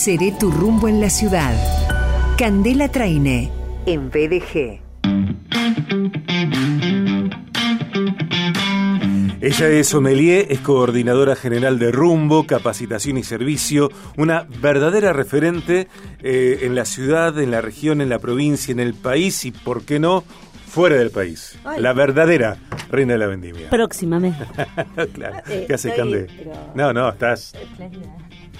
Seré tu rumbo en la ciudad. Candela Traine, en BDG. Ella es sommelier, es coordinadora general de Rumbo, Capacitación y Servicio, una verdadera referente eh, en la ciudad, en la región, en la provincia, en el país y, ¿por qué no?, fuera del país. La verdadera reina de la vendimia. Próximamente. claro. ¿Qué hace, Cande? No, no, estás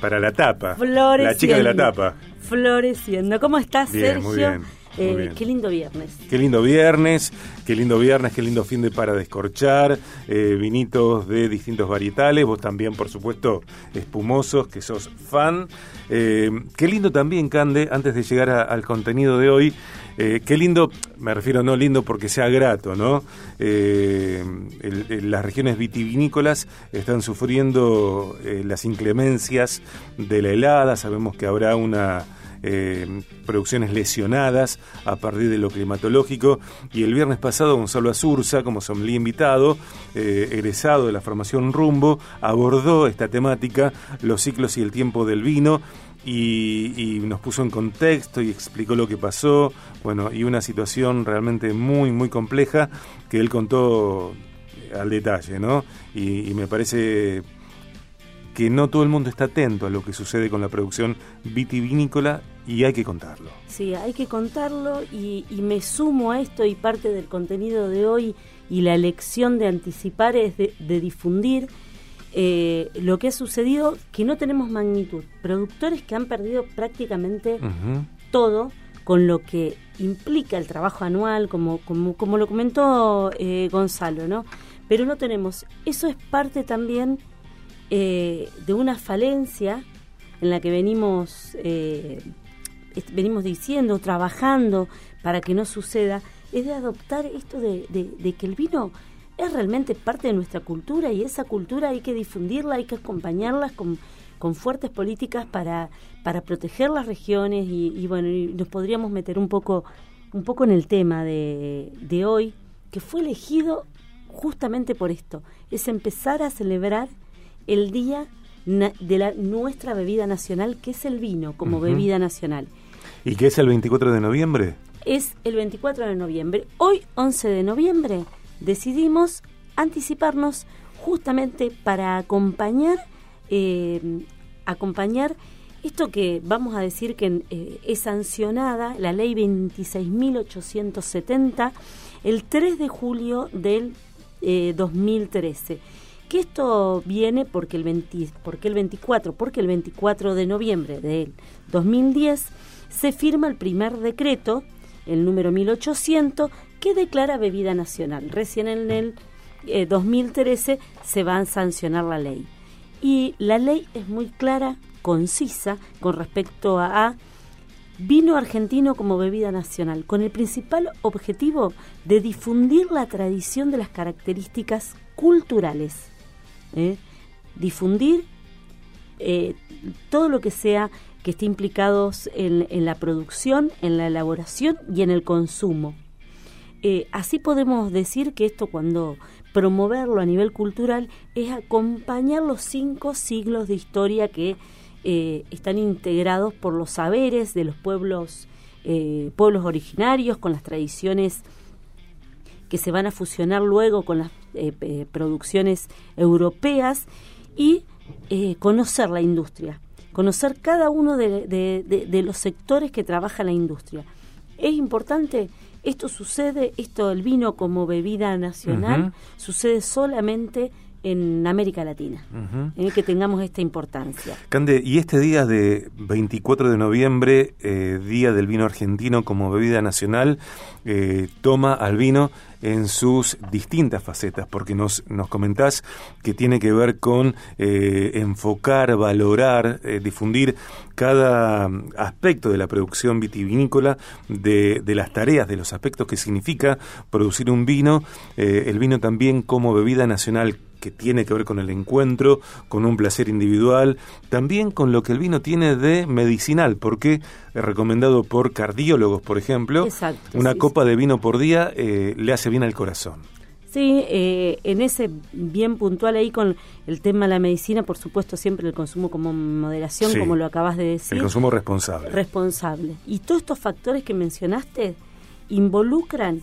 para la tapa. Floreciendo. La chica de la tapa. Floreciendo. ¿Cómo estás, Bien, Sergio? muy bien. Eh, qué lindo viernes. Qué lindo viernes, qué lindo viernes, qué lindo fin de para descorchar, eh, vinitos de distintos varietales, vos también, por supuesto, espumosos, que sos fan. Eh, qué lindo también, Cande, antes de llegar a- al contenido de hoy, qué lindo, me refiero no lindo porque sea grato, ¿no? El- el- las regiones vitivinícolas están sufriendo las inclemencias de la helada, sabemos que habrá una eh, producciones lesionadas a partir de lo climatológico. Y el viernes pasado Gonzalo Azurza, como sommelier invitado, eh, egresado de la formación Rumbo, abordó esta temática, los ciclos y el tiempo del vino. Y, nos puso en contexto y explicó lo que pasó, bueno, y una situación realmente muy, muy compleja que él contó al detalle, ¿no? Y me parece que no todo el mundo está atento a lo que sucede con la producción vitivinícola y hay que contarlo. Sí, hay que contarlo y, y me sumo a esto y parte del contenido de hoy y la elección de anticipar es de, de difundir eh, lo que ha sucedido que no tenemos magnitud. Productores que han perdido prácticamente todo con lo que implica el trabajo anual, como, como, como lo comentó eh, Gonzalo, ¿no? Pero no tenemos. Eso es parte también eh, de una falencia en la que venimos, eh, venimos diciendo, trabajando para que no suceda, es de adoptar esto de que el vino es realmente parte de nuestra cultura y esa cultura hay que difundirla, hay que acompañarla con, con fuertes políticas para, para proteger las regiones y, y bueno, y nos podríamos meter un poco, un poco en el tema de, de hoy, que fue elegido justamente por esto, es empezar a celebrar el día de la, nuestra bebida nacional, que es el vino como bebida nacional. ¿Y qué es el 24 de noviembre? Es el 24 de noviembre. Hoy, 11 de noviembre, decidimos anticiparnos justamente para acompañar, eh, acompañar esto que vamos a decir que eh, es sancionada, la ley 26.870, el 3 de julio del eh, 2013. Que esto viene porque el, 20 porque el 24, porque el 24 de noviembre del 2010 se firma el primer decreto, el número 1800, que declara bebida nacional. Recién en el eh, 2013 se va a sancionar la ley. Y la ley es muy clara, concisa, con respecto a, a vino argentino como bebida nacional, con el principal objetivo de difundir la tradición de las características culturales. ¿Eh? Difundir eh, todo lo que sea que esté implicados en, la producción, en la elaboración y en el consumo. Eh, así podemos decir que esto cuando promoverlo a nivel cultural es acompañar los cinco siglos de historia que están integrados por los saberes de los pueblos, pueblos originarios, con las tradiciones que se van a fusionar luego con las eh, eh, producciones europeas y eh, conocer la industria, conocer cada uno de, de- de- de los sectores que trabaja la industria. Es importante, esto sucede, esto el vino como bebida nacional, sucede solamente en América Latina, Ujú. en el que tengamos esta importancia. Cande, y este día de 24 de noviembre, eh, Día del Vino Argentino como bebida nacional, eh, toma al vino en sus distintas facetas, porque nos, nos comentás que tiene que ver con eh, enfocar, valorar, eh, difundir cada aspecto de la producción vitivinícola, de, de las tareas, de los aspectos que significa producir un vino, eh, el vino también como bebida nacional que tiene que ver con el encuentro, con un placer individual, también con lo que el vino tiene de medicinal, porque es recomendado por cardiólogos, por ejemplo, Exacto, una sí, copa de vino por día eh, le hace bien al corazón. Sí, eh, en ese bien puntual ahí con el tema de la medicina, por supuesto siempre el consumo como moderación, como lo acabas de decir. El consumo responsable. Responsable. Y todos estos factores que mencionaste involucran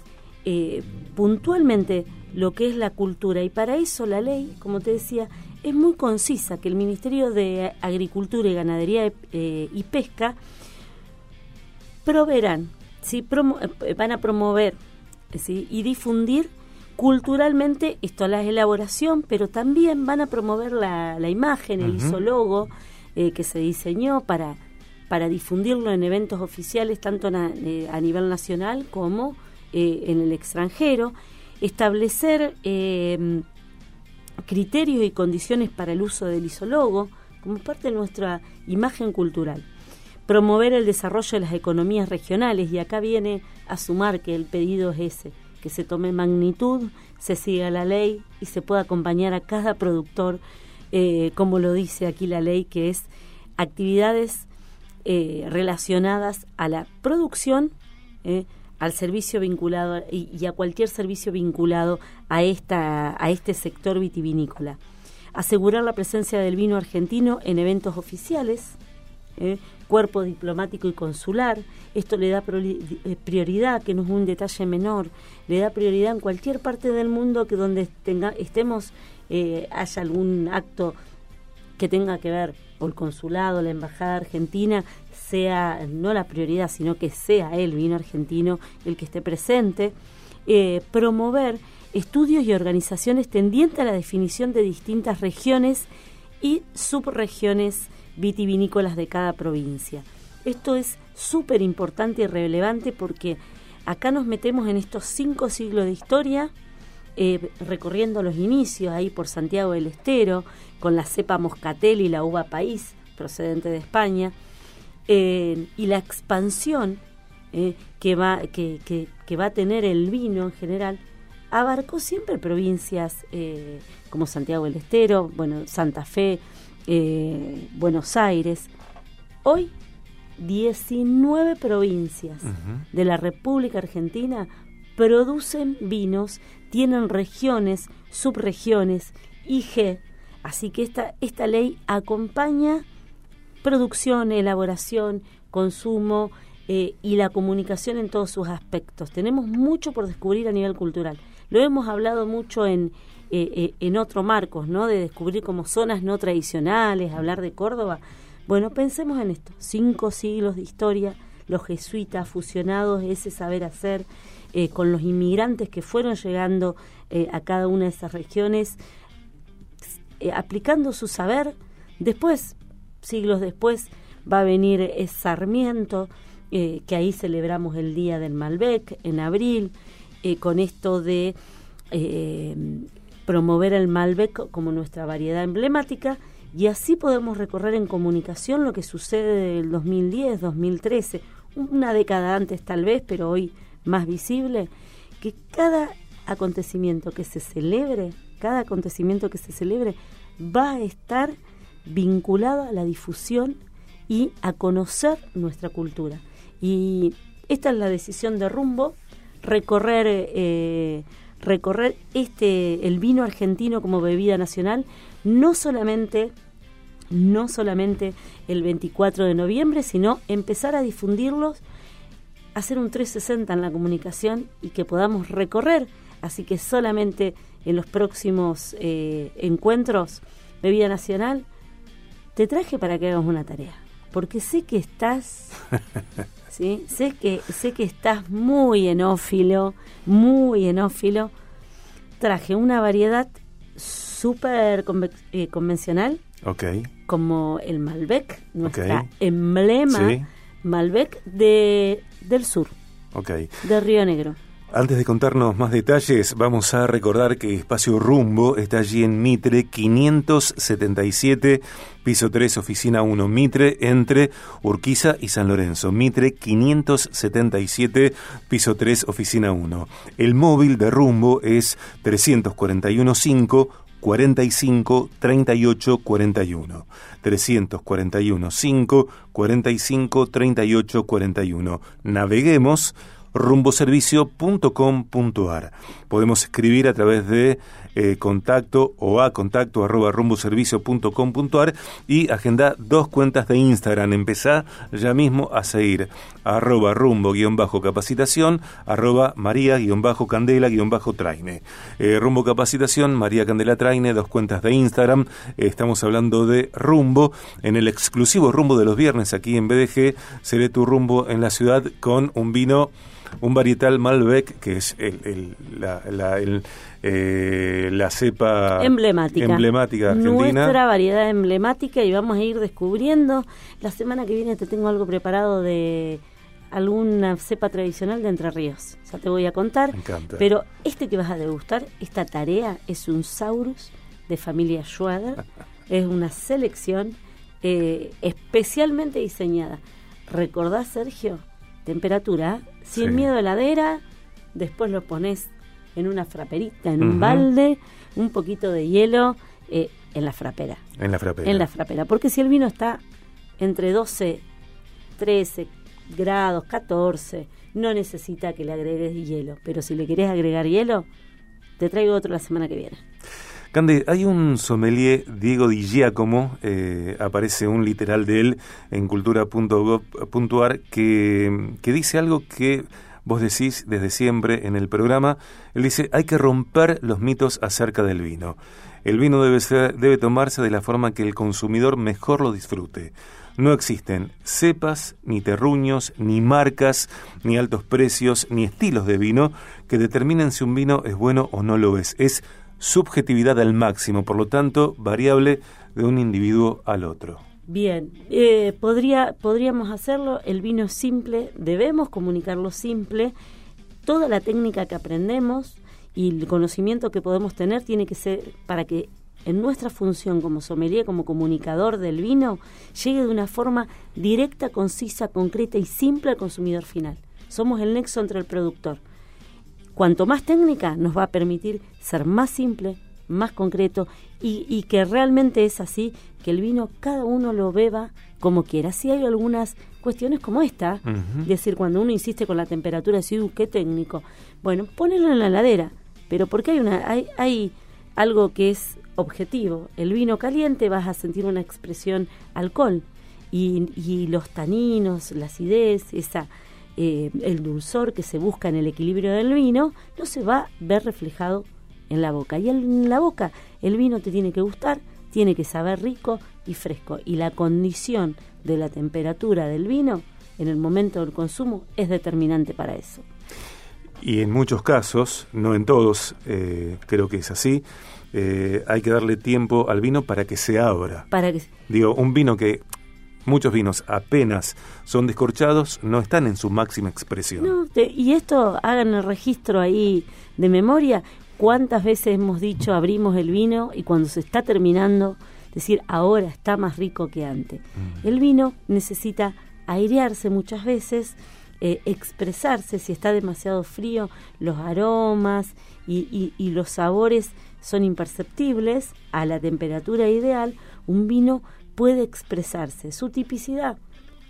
eh, puntualmente lo que es la cultura y para eso la ley, como te decía, es muy concisa, que el Ministerio de Agricultura y Ganadería eh, y Pesca proveerán, ¿sí? van a promover ¿sí? y difundir culturalmente esto la elaboración, pero también van a promover la, la imagen, el isólogo eh, que se diseñó para, para difundirlo en eventos oficiales, tanto eh, a nivel nacional como eh, en el extranjero, establecer criterios y condiciones para el uso del isólogo como parte de nuestra imagen cultural. Promover el desarrollo de las economías regionales y acá viene a sumar que el pedido es ese, que se tome magnitud, se siga la ley y se pueda acompañar a cada productor, eh, como lo dice aquí la ley, que es actividades eh, relacionadas a la producción, eh, al servicio vinculado y, a cualquier servicio vinculado a, esta, a este sector vitivinícola. Asegurar la presencia del vino argentino en eventos oficiales, cuerpo diplomático y consular. Esto le da eh, prioridad, que no es un detalle menor, le da prioridad en cualquier parte del mundo que donde tenga, estemos eh, haya algún acto que tenga que ver, o el consulado, la embajada argentina, sea no la prioridad, sino que sea el vino argentino el que esté presente. Eh, promover estudios y organizaciones tendientes a la definición de distintas regiones y subregiones vitivinícolas de cada provincia. Esto es súper importante y relevante porque acá nos metemos en estos cinco siglos de historia, eh, recorriendo los inicios ahí por Santiago del Estero, con la cepa moscatel y la uva país, procedente de España, eh, y la expansión eh, que, va, que, que, va a tener el vino en general, abarcó siempre provincias como Santiago del Estero, bueno, Santa Fe, eh, Buenos Aires. Hoy, 19 provincias de la República Argentina producen vinos, tienen regiones, subregiones, IG. Así que esta, esta ley acompaña producción, elaboración, consumo eh, y la comunicación en todos sus aspectos. Tenemos mucho por descubrir a nivel cultural. Lo hemos hablado mucho en, eh, eh, en otro marcos, ¿no? De descubrir como zonas no tradicionales, hablar de Córdoba. Bueno, pensemos en esto, cinco siglos de historia, los jesuitas fusionados, ese saber hacer, eh, con los inmigrantes que fueron llegando a cada una de esas regiones, aplicando su saber. Después, siglos después, va a venir Sarmiento, que ahí celebramos el Día del Malbec en abril, con esto de promover el Malbec como nuestra variedad emblemática y así podemos recorrer en comunicación lo que sucede del 2010, 2013, una década antes tal vez, pero hoy más visible, que cada acontecimiento que se celebre, cada acontecimiento que se celebre va a estar vinculado a la difusión y a conocer nuestra cultura. Y esta es la decisión de rumbo, recorrer eh, recorrer este el vino argentino como bebida nacional no solamente no solamente el 24 de noviembre, sino empezar a difundirlos, hacer un 360 en la comunicación y que podamos recorrer. Así que solamente en los próximos eh, encuentros Bebida Nacional, te traje para que hagas una tarea, porque sé que estás ¿sí? Sé que, sé que estás muy enófilo, muy enófilo. Traje una variedad súper eh, convencional. Como el Malbec, nuestra emblema Malbec de, del sur. De Río Negro. Antes de contarnos más detalles, vamos a recordar que Espacio Rumbo está allí en Mitre 577, piso 3, oficina 1, Mitre, entre Urquiza y San Lorenzo. Mitre 577, piso 3, oficina 1. El móvil de Rumbo es 341 5 45 38 41. 341 5 45 38 41. Naveguemos rumboservicio.com.ar. Podemos escribir a través de eh, contacto o a contacto arroba y agenda dos cuentas de Instagram. Empezá ya mismo a seguir arroba rumbo guion bajo capacitación arroba maría guion bajo candela guion bajo traine. Eh, rumbo capacitación, María Candela Traine, dos cuentas de Instagram. estamos hablando de rumbo en el exclusivo rumbo de los viernes aquí en BDG. Seré tu rumbo en la ciudad con un vino un varietal Malbec, que es el, la, la, eh, la, cepa emblemática. emblemática argentina. Nuestra variedad emblemática y vamos a ir descubriendo. La semana que viene te tengo algo preparado de alguna cepa tradicional de Entre Ríos. Ya te voy a contar. Pero este que vas a degustar, esta tarea, es un Saurus de familia Schwader. es una selección eh, especialmente diseñada. ¿Recordás, Sergio? Temperatura sin miedo a heladera, después lo pones en una fraperita, en un balde, un poquito de hielo eh, en la frapera. En la frapera. En la frapera, porque si el vino está entre 12, 13 grados, 14, no necesita que le agregues hielo, pero si le querés agregar hielo, te traigo otro la semana que viene. Cande, hay un sommelier, Diego Di Giacomo, eh, aparece un literal de él en cultura.gov.ar, que, que dice algo que vos decís desde siempre en el programa. Él dice, hay que romper los mitos acerca del vino. El vino debe, ser, debe tomarse de la forma que el consumidor mejor lo disfrute. No existen cepas, ni terruños, ni marcas, ni altos precios, ni estilos de vino que determinen si un vino es bueno o no lo es. Es subjetividad al máximo, por lo tanto, variable de un individuo al otro. Bien, eh, podría, podríamos hacerlo, el vino simple, debemos comunicarlo simple, toda la técnica que aprendemos y el conocimiento que podemos tener tiene que ser para que en nuestra función como sommelier, como comunicador del vino, llegue de una forma directa, concisa, concreta y simple al consumidor final. Somos el nexo entre el productor cuanto más técnica nos va a permitir ser más simple, más concreto y, que realmente es así, que el vino cada uno lo beba como quiera. Si hay algunas cuestiones como esta, es decir, cuando uno insiste con la temperatura, decir, uh, qué técnico. Bueno, ponelo en la heladera, pero porque hay, una, hay, hay algo que es objetivo. El vino caliente vas a sentir una expresión alcohol y, y los taninos, la acidez, esa eh, el dulzor que se busca en el equilibrio del vino no se va a ver reflejado en la boca. Y en la boca el vino te tiene que gustar, tiene que saber rico y fresco. Y la condición de la temperatura del vino en el momento del consumo es determinante para eso. Y en muchos casos, no en todos, eh, creo que es así, eh, hay que darle tiempo al vino para que se abra. Para que... Digo, un vino que muchos vinos apenas son descorchados, no están en su máxima expresión. No, y esto hagan el registro ahí de memoria. ¿Cuántas veces hemos dicho abrimos el vino y cuando se está terminando, decir ahora está más rico que antes? Mm. El vino necesita airearse muchas veces, eh, expresarse si está demasiado frío, los aromas y, y los sabores son imperceptibles a la temperatura ideal. Un vino puede expresarse, su tipicidad,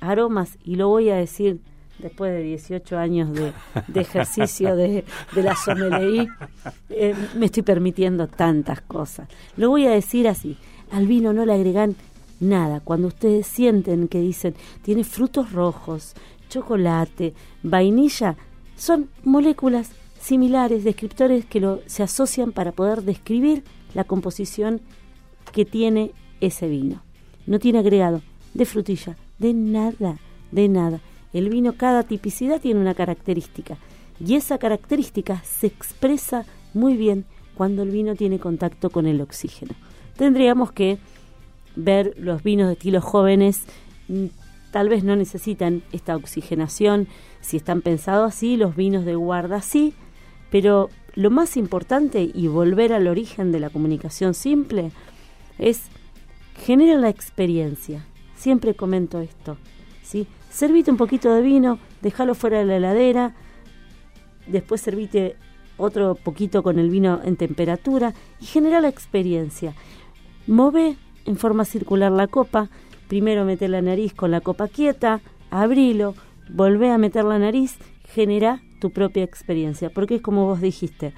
aromas, y lo voy a decir después de 18 años de, ejercicio de, la sommelier, eh, me estoy permitiendo tantas cosas. Lo voy a decir así, al vino no le agregan nada. Cuando ustedes sienten que dicen, tiene frutos rojos, chocolate, vainilla, son moléculas similares, descriptores que lo, se asocian para poder describir la composición que tiene ese vino no tiene agregado de frutilla, de nada, de nada. El vino, cada tipicidad tiene una característica y esa característica se expresa muy bien cuando el vino tiene contacto con el oxígeno. Tendríamos que ver los vinos de estilos jóvenes, mm, tal vez no necesitan esta oxigenación, si están pensados así, los vinos de guarda sí, pero lo más importante y volver al origen de la comunicación simple es genera la experiencia. Siempre comento esto. ¿sí? Servite un poquito de vino, déjalo fuera de la heladera, después servite otro poquito con el vino en temperatura y genera la experiencia. Move en forma circular la copa, primero mete la nariz con la copa quieta, abrilo, volvé a meter la nariz, genera tu propia experiencia, porque es como vos dijiste,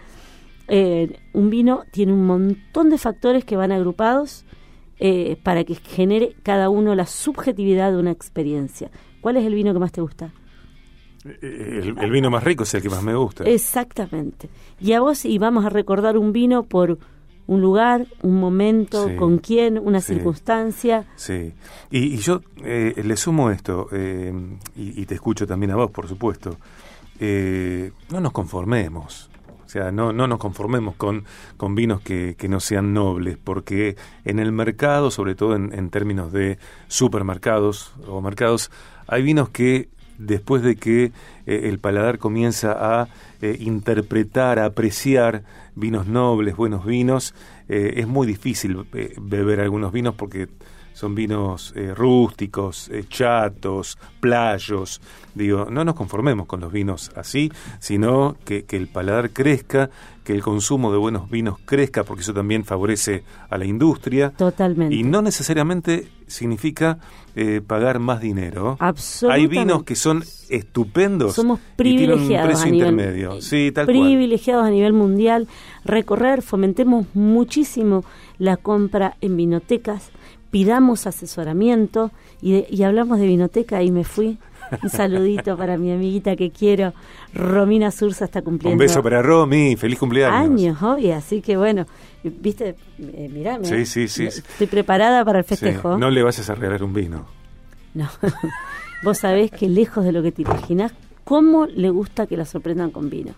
eh, un vino tiene un montón de factores que van agrupados eh, para que genere cada uno la subjetividad de una experiencia. ¿Cuál es el vino que más te gusta? El, el, vino más rico es el que más me gusta. Exactamente. Y a vos, y vamos a recordar un vino por un lugar, un momento, con quién, una circunstancia. Sí, y, yo eh, le sumo esto, eh, y, te escucho también a vos, por supuesto, eh, no nos conformemos. O sea, no, no nos conformemos con, con vinos que, que, no sean nobles, porque en el mercado, sobre todo en, en términos de supermercados o mercados, hay vinos que después de que el paladar comienza a interpretar, a apreciar vinos nobles, buenos vinos, eh, es muy difícil eh, beber algunos vinos porque son vinos eh, rústicos, chatos, playos. Digo, no nos conformemos con los vinos así, sino que, que, el paladar crezca, que el consumo de buenos vinos crezca, porque eso también favorece a la industria. Totalmente. Y no necesariamente significa pagar más dinero. Absolutamente. Hay vinos que son estupendos. Somos privilegiados. a nivel, intermedio. Sí, tal privilegiados a nivel mundial. Recorrer, fomentemos muchísimo la compra en vinotecas, pidamos asesoramiento y, hablamos de vinoteca y me fui. Un saludito para mi amiguita que quiero, Romina Sursa está cumpliendo. Un beso para Romy, feliz cumpleaños. Años, obvio, así que bueno, viste, eh, mirá, sí, sí, sí, estoy preparada para el festejo. No le vayas a regalar un vino. No, vos sabés que lejos de lo que te imaginás, ¿cómo le gusta que la sorprendan con vino?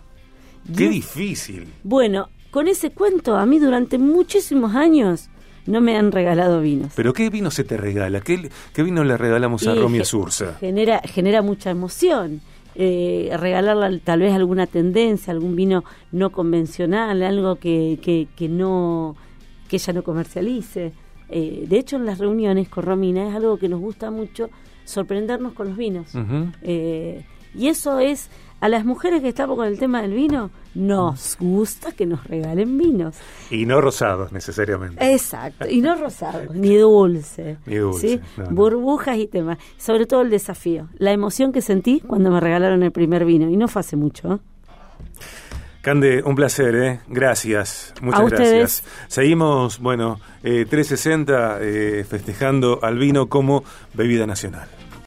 Qué difícil. Bueno, con ese cuento, a mí durante muchísimos años no me han regalado vinos. ¿Pero qué vino se te regala? ¿Qué, qué vino le regalamos a Romy Sursa? Genera, genera mucha emoción. Eh, regalarle tal vez alguna tendencia, algún vino no convencional, algo que, que, que no que ella no comercialice. Eh, de hecho, en las reuniones con Romina es algo que nos gusta mucho sorprendernos con los vinos. eh, y eso es a las mujeres que estamos con el tema del vino, nos gusta que nos regalen vinos. Y no rosados necesariamente. Exacto, y no rosados, ni dulce. Ni dulce. Burbujas y temas. Sobre todo el desafío, la emoción que sentí cuando me regalaron el primer vino, y no fue hace mucho. ¿eh? Cande, un placer, ¿eh? Gracias, muchas gracias. Seguimos, bueno, 360 eh, festejando al vino como bebida nacional.